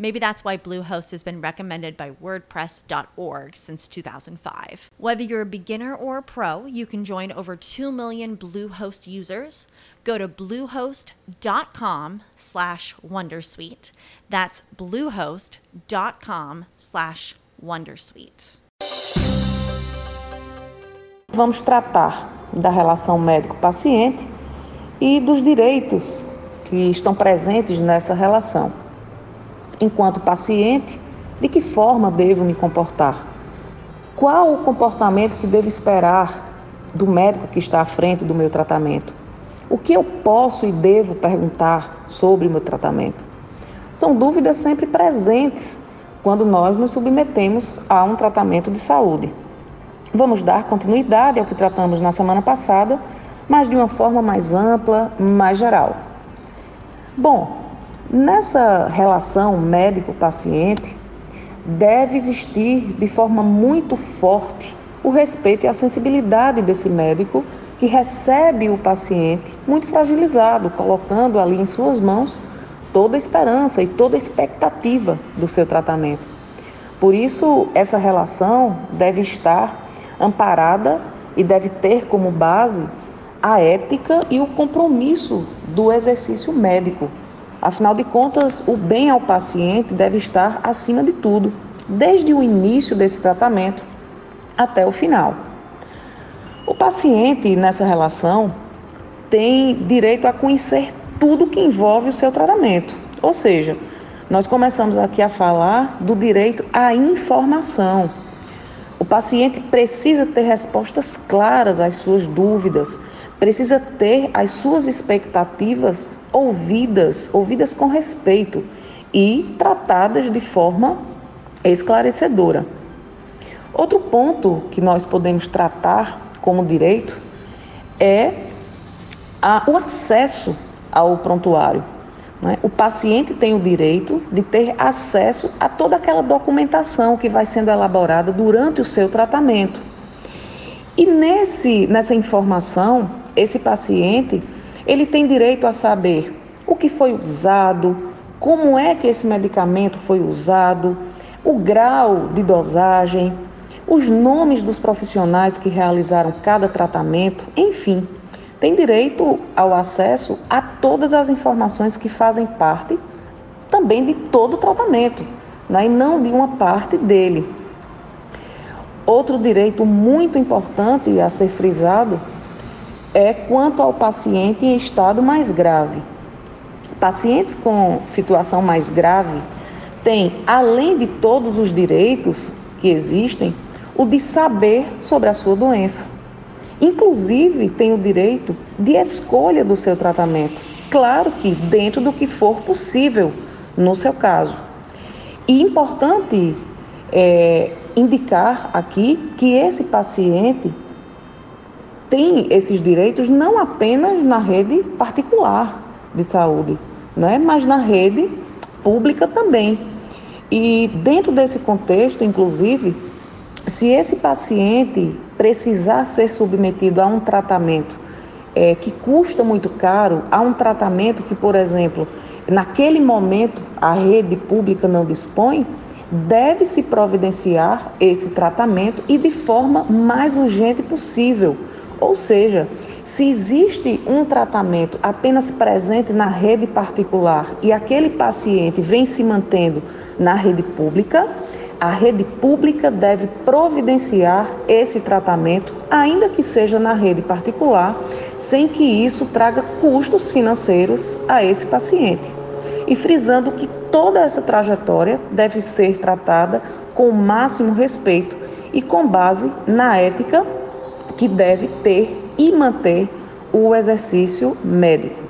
Maybe that's why Bluehost has been recommended by WordPress.org since 2005. Whether you're a beginner or a pro, you can join over 2 million Bluehost users. Go to bluehost.com slash Wondersuite. That's bluehost.com slash Wondersuite. Vamos tratar da relação médico-paciente e dos direitos que estão presentes nessa relação. Enquanto paciente, de que forma devo me comportar? Qual o comportamento que devo esperar do médico que está à frente do meu tratamento? O que eu posso e devo perguntar sobre o meu tratamento? São dúvidas sempre presentes quando nós nos submetemos a um tratamento de saúde. Vamos dar continuidade ao que tratamos na semana passada mas de uma forma mais ampla, mais geral. Bom, nessa relação médico-paciente, deve existir de forma muito forte o respeito e a sensibilidade desse médico que recebe o paciente muito fragilizado, colocando ali em suas mãos toda a esperança e toda a expectativa do seu tratamento. Por isso, essa relação deve estar amparada e deve ter como base a ética e o compromisso do exercício médico. Afinal de contas, o bem ao paciente deve estar acima de tudo, desde o início desse tratamento até o final. O paciente nessa relação tem direito a conhecer tudo que envolve o seu tratamento. Ou seja, nós começamos aqui a falar do direito à informação. O paciente precisa ter respostas claras às suas dúvidas, precisa ter as suas expectativas ouvidas, ouvidas com respeito e tratadas de forma esclarecedora. Outro ponto que nós podemos tratar como direito é a, o acesso ao prontuário. Né? O paciente tem o direito de ter acesso a toda aquela documentação que vai sendo elaborada durante o seu tratamento. E nesse, nessa informação, esse paciente, ele tem direito a saber o que foi usado, como é que esse medicamento foi usado, o grau de dosagem, os nomes dos profissionais que realizaram cada tratamento, enfim, tem direito ao acesso a todas as informações que fazem parte também de todo o tratamento, né? e não de uma parte dele. Outro direito muito importante a ser frisado é quanto ao paciente em estado mais grave. Pacientes com situação mais grave têm, além de todos os direitos que existem, o de saber sobre a sua doença. Inclusive, tem o direito de escolha do seu tratamento. Claro que dentro do que for possível no seu caso. E importante é, indicar aqui que esse paciente tem esses direitos não apenas na rede particular de saúde, né, mas na rede pública também. E dentro desse contexto, inclusive, se esse paciente precisar ser submetido a um tratamento é, que custa muito caro, a um tratamento que, por exemplo, naquele momento a rede pública não dispõe, deve-se providenciar esse tratamento e de forma mais urgente possível ou seja, se existe um tratamento apenas presente na rede particular e aquele paciente vem se mantendo na rede pública, a rede pública deve providenciar esse tratamento, ainda que seja na rede particular, sem que isso traga custos financeiros a esse paciente. e frisando que toda essa trajetória deve ser tratada com o máximo respeito e com base na ética que deve ter e manter o exercício médico.